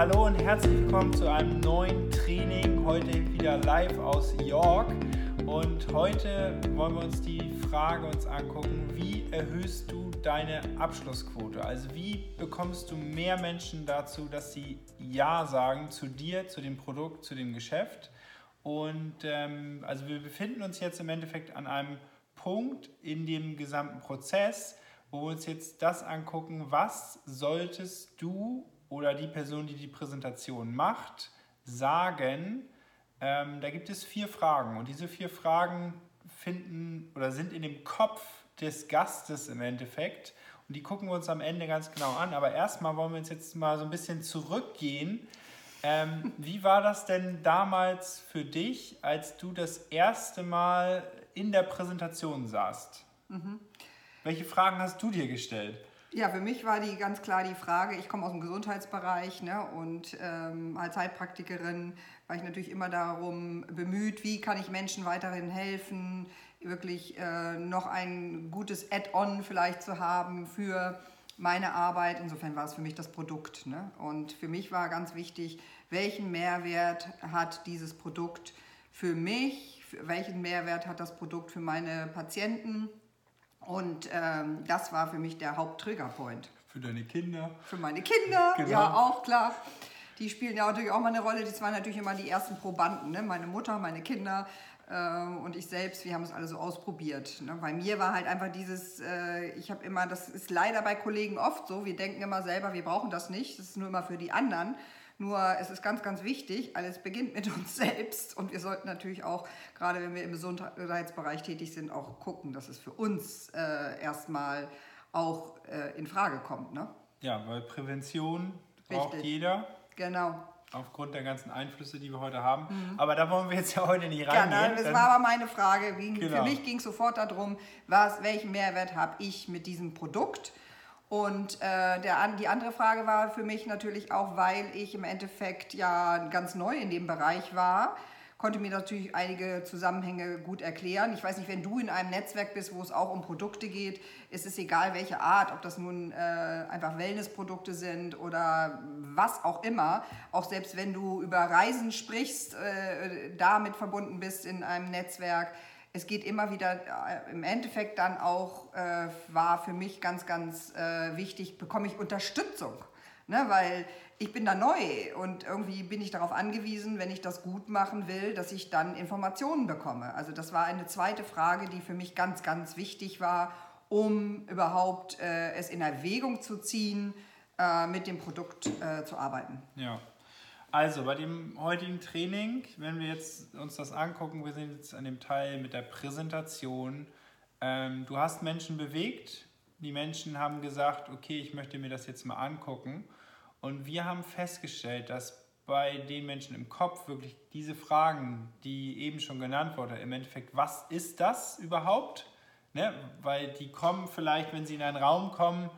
hallo und herzlich willkommen zu einem neuen Training. Heute wieder live aus York. Und heute wollen wir uns die Frage uns angucken, wie erhöhst du deine Abschlussquote? Also wie bekommst du mehr Menschen dazu, dass sie Ja sagen zu dir, zu dem Produkt, zu dem Geschäft? Und ähm, also wir befinden uns jetzt im Endeffekt an einem Punkt in dem gesamten Prozess, wo wir uns jetzt das angucken, was solltest du oder die Person, die die Präsentation macht, sagen. Ähm, da gibt es vier Fragen und diese vier Fragen finden oder sind in dem Kopf des Gastes im Endeffekt und die gucken wir uns am Ende ganz genau an. Aber erstmal wollen wir uns jetzt mal so ein bisschen zurückgehen. Ähm, wie war das denn damals für dich, als du das erste Mal in der Präsentation saßt? Mhm. Welche Fragen hast du dir gestellt? Ja, für mich war die ganz klar die Frage, ich komme aus dem Gesundheitsbereich ne, und ähm, als Heilpraktikerin war ich natürlich immer darum bemüht, wie kann ich Menschen weiterhin helfen, wirklich äh, noch ein gutes Add-on vielleicht zu haben für meine Arbeit. Insofern war es für mich das Produkt. Ne? Und für mich war ganz wichtig, welchen Mehrwert hat dieses Produkt für mich, welchen Mehrwert hat das Produkt für meine Patienten und ähm, das war für mich der Haupttriggerpoint. Für deine Kinder? Für meine Kinder, genau. ja auch klar. Die spielen ja natürlich auch mal eine Rolle. Das waren natürlich immer die ersten Probanden. Ne? Meine Mutter, meine Kinder äh, und ich selbst, wir haben es alle so ausprobiert. Ne? Bei mir war halt einfach dieses, äh, ich habe immer, das ist leider bei Kollegen oft so, wir denken immer selber, wir brauchen das nicht, das ist nur immer für die anderen. Nur es ist ganz, ganz wichtig, alles beginnt mit uns selbst und wir sollten natürlich auch, gerade wenn wir im Gesundheitsbereich tätig sind, auch gucken, dass es für uns äh, erstmal auch äh, in Frage kommt. Ne? Ja, weil Prävention braucht Richtig. jeder. Genau. Aufgrund der ganzen Einflüsse, die wir heute haben. Mhm. Aber da wollen wir jetzt ja heute nicht reingehen. Ja, das war aber meine Frage. Genau. Für mich ging es sofort darum, was, welchen Mehrwert habe ich mit diesem Produkt? Und äh, der, die andere Frage war für mich natürlich auch, weil ich im Endeffekt ja ganz neu in dem Bereich war, konnte mir natürlich einige Zusammenhänge gut erklären. Ich weiß nicht, wenn du in einem Netzwerk bist, wo es auch um Produkte geht, ist es egal, welche Art, ob das nun äh, einfach Wellnessprodukte sind oder was auch immer. Auch selbst wenn du über Reisen sprichst, äh, damit verbunden bist in einem Netzwerk, es geht immer wieder, äh, im Endeffekt dann auch, äh, war für mich ganz, ganz äh, wichtig, bekomme ich Unterstützung. Ne, weil ich bin da neu und irgendwie bin ich darauf angewiesen, wenn ich das gut machen will, dass ich dann Informationen bekomme. Also das war eine zweite Frage, die für mich ganz, ganz wichtig war, um überhaupt äh, es in Erwägung zu ziehen, äh, mit dem Produkt äh, zu arbeiten. Ja. Also bei dem heutigen Training, wenn wir jetzt uns das angucken, wir sind jetzt an dem Teil mit der Präsentation. Ähm, du hast Menschen bewegt, die Menschen haben gesagt, okay, ich möchte mir das jetzt mal angucken. Und wir haben festgestellt, dass bei den Menschen im Kopf wirklich diese Fragen, die eben schon genannt wurden, im Endeffekt, was ist das überhaupt? Ne? Weil die kommen vielleicht, wenn sie in einen Raum kommen,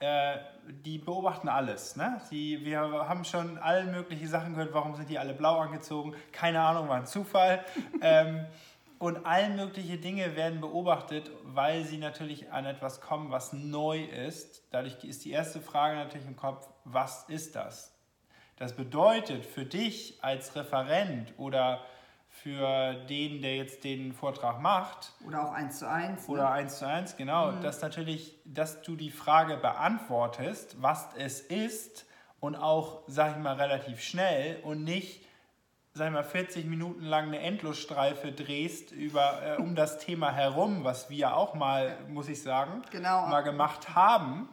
äh, die beobachten alles. Ne? Die, wir haben schon alle möglichen Sachen gehört, warum sind die alle blau angezogen? Keine Ahnung, war ein Zufall. ähm, und all mögliche Dinge werden beobachtet, weil sie natürlich an etwas kommen, was neu ist. Dadurch ist die erste Frage natürlich im Kopf, was ist das? Das bedeutet für dich als Referent oder für den, der jetzt den Vortrag macht. Oder auch eins zu eins. Ne? Oder eins zu eins, genau. Mhm. Dass natürlich, dass du die Frage beantwortest, was es ist und auch, sag ich mal, relativ schnell und nicht, sag ich mal, 40 Minuten lang eine Endlosstreife drehst über, äh, um das Thema herum, was wir auch mal, muss ich sagen, genau. mal gemacht haben.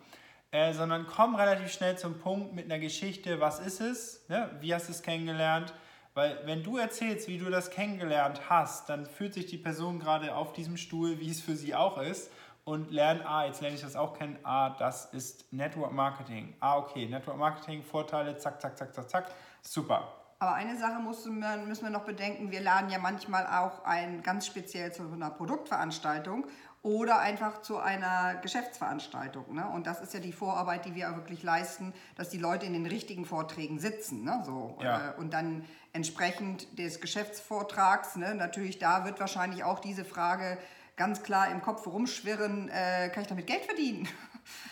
Äh, sondern komm relativ schnell zum Punkt mit einer Geschichte, was ist es, ne? wie hast du es kennengelernt, weil wenn du erzählst, wie du das kennengelernt hast, dann fühlt sich die Person gerade auf diesem Stuhl, wie es für sie auch ist, und lernt, ah, jetzt lerne ich das auch kennen, ah, das ist Network Marketing. Ah, okay, Network Marketing, Vorteile, zack, zack, zack, zack, zack, super. Aber eine Sache müssen wir, noch bedenken, wir laden ja manchmal auch ein ganz speziell zu einer Produktveranstaltung oder einfach zu einer Geschäftsveranstaltung. Ne? Und das ist ja die Vorarbeit, die wir wirklich leisten, dass die Leute in den richtigen Vorträgen sitzen. Ne? So, ja. äh, und dann entsprechend des Geschäftsvortrags, ne? natürlich da wird wahrscheinlich auch diese Frage ganz klar im Kopf rumschwirren, äh, kann ich damit Geld verdienen?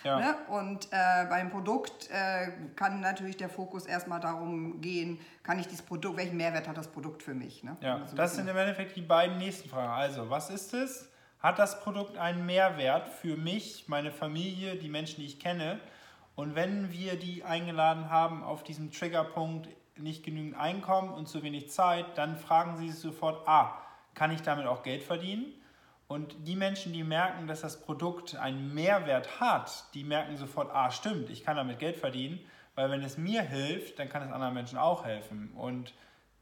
Ja. ne? Und äh, beim Produkt äh, kann natürlich der Fokus erstmal darum gehen, kann ich dieses Produkt, welchen Mehrwert hat das Produkt für mich? Ne? Ja, also das sind im Endeffekt die beiden nächsten Fragen. Also, was ist es? Hat das Produkt einen Mehrwert für mich, meine Familie, die Menschen, die ich kenne? Und wenn wir die eingeladen haben auf diesem Triggerpunkt, nicht genügend Einkommen und zu wenig Zeit, dann fragen sie sich sofort, ah, kann ich damit auch Geld verdienen? Und die Menschen, die merken, dass das Produkt einen Mehrwert hat, die merken sofort, ah, stimmt, ich kann damit Geld verdienen, weil wenn es mir hilft, dann kann es anderen Menschen auch helfen. Und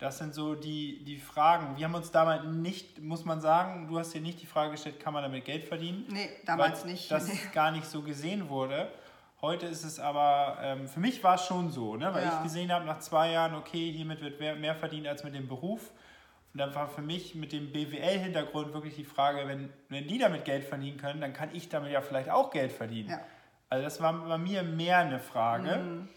das sind so die, die Fragen. Wir haben uns damals nicht, muss man sagen, du hast dir nicht die Frage gestellt, kann man damit Geld verdienen? Nee, damals weil nicht. Das nee. gar nicht so gesehen wurde. Heute ist es aber, ähm, für mich war es schon so, ne? weil ja. ich gesehen habe nach zwei Jahren, okay, hiermit wird mehr, verdient als mit dem Beruf. Und dann war für mich mit dem BWL-Hintergrund wirklich die Frage, wenn, wenn die damit Geld verdienen können, dann kann ich damit ja vielleicht auch Geld verdienen. Ja. Also das war bei mir mehr eine Frage. Mhm.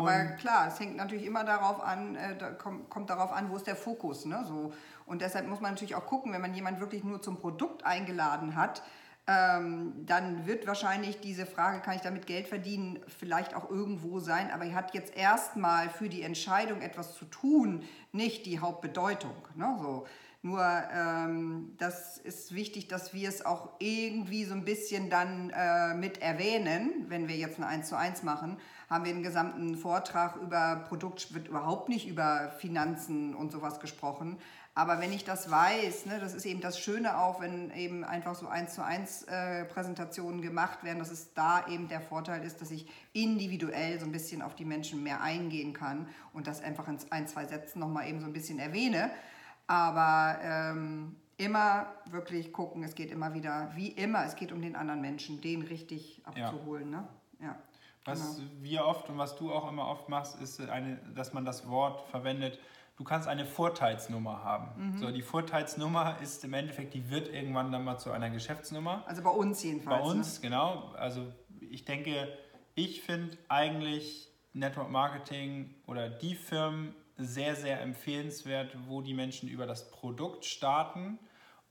Aber klar, es hängt natürlich immer darauf an, äh, da kommt, kommt, darauf an, wo ist der Fokus. Ne? So. Und deshalb muss man natürlich auch gucken, wenn man jemanden wirklich nur zum Produkt eingeladen hat, ähm, dann wird wahrscheinlich diese Frage, kann ich damit Geld verdienen, vielleicht auch irgendwo sein. Aber er hat jetzt erstmal für die Entscheidung, etwas zu tun, nicht die Hauptbedeutung. Ne? So. Nur ähm, das ist wichtig, dass wir es auch irgendwie so ein bisschen dann äh, mit erwähnen, wenn wir jetzt ein 1 zu 1 machen, haben wir den gesamten Vortrag über Produkt, wird überhaupt nicht über Finanzen und sowas gesprochen, aber wenn ich das weiß, ne, das ist eben das Schöne auch, wenn eben einfach so eins zu eins äh, Präsentationen gemacht werden, dass es da eben der Vorteil ist, dass ich individuell so ein bisschen auf die Menschen mehr eingehen kann und das einfach in ein, zwei Sätzen nochmal eben so ein bisschen erwähne. Aber ähm, immer wirklich gucken, es geht immer wieder, wie immer, es geht um den anderen Menschen, den richtig abzuholen. Ja. Ne? Ja, was genau. wir oft und was du auch immer oft machst, ist, eine, dass man das Wort verwendet, du kannst eine Vorteilsnummer haben. Mhm. So, die Vorteilsnummer ist im Endeffekt, die wird irgendwann dann mal zu einer Geschäftsnummer. Also bei uns jedenfalls. Bei uns, ne? genau. Also ich denke, ich finde eigentlich Network Marketing oder die Firmen sehr, sehr empfehlenswert, wo die Menschen über das Produkt starten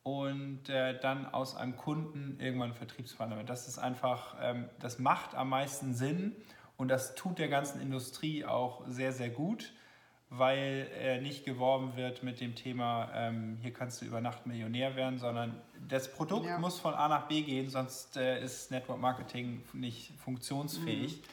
und äh, dann aus einem Kunden irgendwann Vertriebspartner wird. Das ist einfach, ähm, das macht am meisten Sinn und das tut der ganzen Industrie auch sehr, sehr gut weil äh, nicht geworben wird mit dem Thema, ähm, hier kannst du über Nacht Millionär werden, sondern das Produkt ja. muss von A nach B gehen, sonst äh, ist Network Marketing nicht funktionsfähig. Mhm.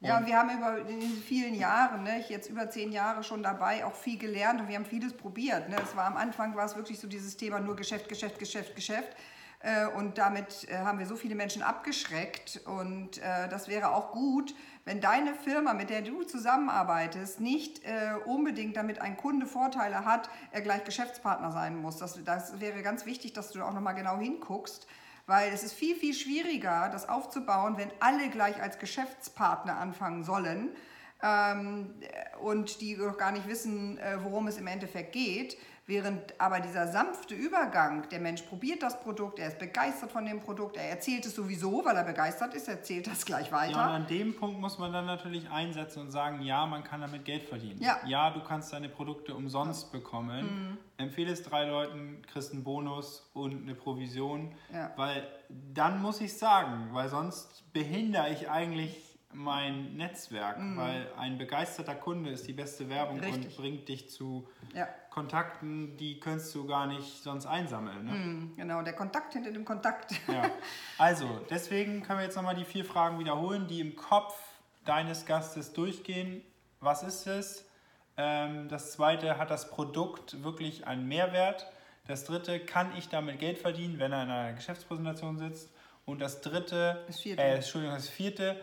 Ja, und wir haben über in diesen vielen Jahren, ne, ich jetzt über zehn Jahre schon dabei, auch viel gelernt und wir haben vieles probiert. Ne. Es war am Anfang war es wirklich so dieses Thema nur Geschäft, Geschäft, Geschäft, Geschäft. Äh, und damit äh, haben wir so viele Menschen abgeschreckt. Und äh, das wäre auch gut, wenn deine Firma, mit der du zusammenarbeitest, nicht unbedingt damit ein Kunde Vorteile hat, er gleich Geschäftspartner sein muss. Das, das wäre ganz wichtig, dass du auch nochmal genau hinguckst. Weil es ist viel, viel schwieriger, das aufzubauen, wenn alle gleich als Geschäftspartner anfangen sollen ähm, und die doch gar nicht wissen, worum es im Endeffekt geht Während aber dieser sanfte Übergang, der Mensch probiert das Produkt, er ist begeistert von dem Produkt, er erzählt es sowieso, weil er begeistert ist, er erzählt das gleich weiter. Ja, und an dem Punkt muss man dann natürlich einsetzen und sagen, ja, man kann damit Geld verdienen. Ja, ja du kannst deine Produkte umsonst bekommen. Mhm. Empfehle es drei Leuten, kriegst einen Bonus und eine Provision. Ja. Weil dann muss ich sagen, weil sonst behindere ich eigentlich mein Netzwerk, mhm. weil ein begeisterter Kunde ist die beste Werbung Richtig. und bringt dich zu ja. Kontakten, die könntest du gar nicht sonst einsammeln. Ne? Mhm, genau, der Kontakt hinter dem Kontakt. Ja. Also, deswegen können wir jetzt nochmal die vier Fragen wiederholen, die im Kopf deines Gastes durchgehen. Was ist es? Ähm, das zweite, hat das Produkt wirklich einen Mehrwert? Das dritte, kann ich damit Geld verdienen, wenn er in einer Geschäftspräsentation sitzt? Und das dritte, das vierte. Äh, Entschuldigung, das vierte,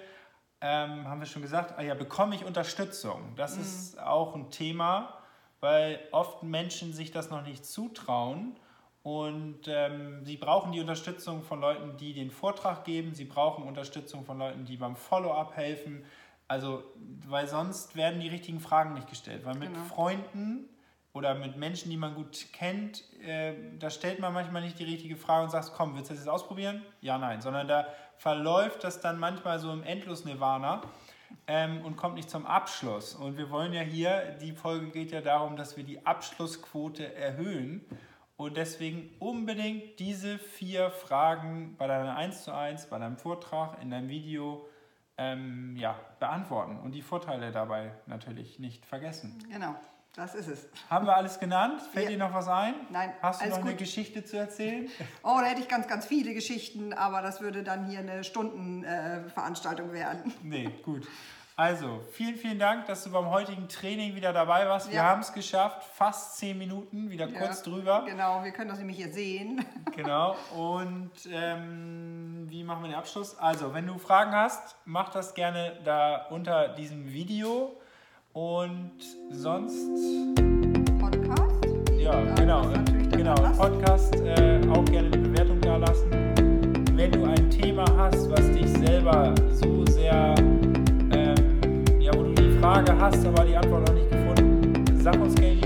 ähm, haben wir schon gesagt, ah ja, bekomme ich Unterstützung? Das mhm. ist auch ein Thema, weil oft Menschen sich das noch nicht zutrauen und ähm, sie brauchen die Unterstützung von Leuten, die den Vortrag geben, sie brauchen Unterstützung von Leuten, die beim Follow-up helfen. Also, weil sonst werden die richtigen Fragen nicht gestellt. Weil mit genau. Freunden oder mit Menschen, die man gut kennt, äh, da stellt man manchmal nicht die richtige Frage und sagt, komm, willst du das jetzt ausprobieren? Ja, nein. Sondern da verläuft das dann manchmal so im Endlos-Nirvana ähm, und kommt nicht zum Abschluss. Und wir wollen ja hier, die Folge geht ja darum, dass wir die Abschlussquote erhöhen. Und deswegen unbedingt diese vier Fragen bei deiner 1 zu 1, bei deinem Vortrag, in deinem Video ähm, ja, beantworten und die Vorteile dabei natürlich nicht vergessen. Genau. Das ist es. Haben wir alles genannt? Fällt ja. dir noch was ein? Nein. Hast du noch gut. eine Geschichte zu erzählen? Oh, da hätte ich ganz, ganz viele Geschichten, aber das würde dann hier eine Stundenveranstaltung äh, werden. Nee, gut. Also, vielen, vielen Dank, dass du beim heutigen Training wieder dabei warst. Wir ja. haben es geschafft, fast zehn Minuten, wieder ja, kurz drüber. Genau, wir können das nämlich hier sehen. Genau, und ähm, wie machen wir den Abschluss? Also, wenn du Fragen hast, mach das gerne da unter diesem Video. Und sonst. Podcast? Ja, genau. Genau, Podcast äh, auch gerne eine Bewertung da lassen. Wenn du ein Thema hast, was dich selber so sehr, ähm, ja, wo du die Frage hast, aber die Antwort noch nicht gefunden, sag uns gerne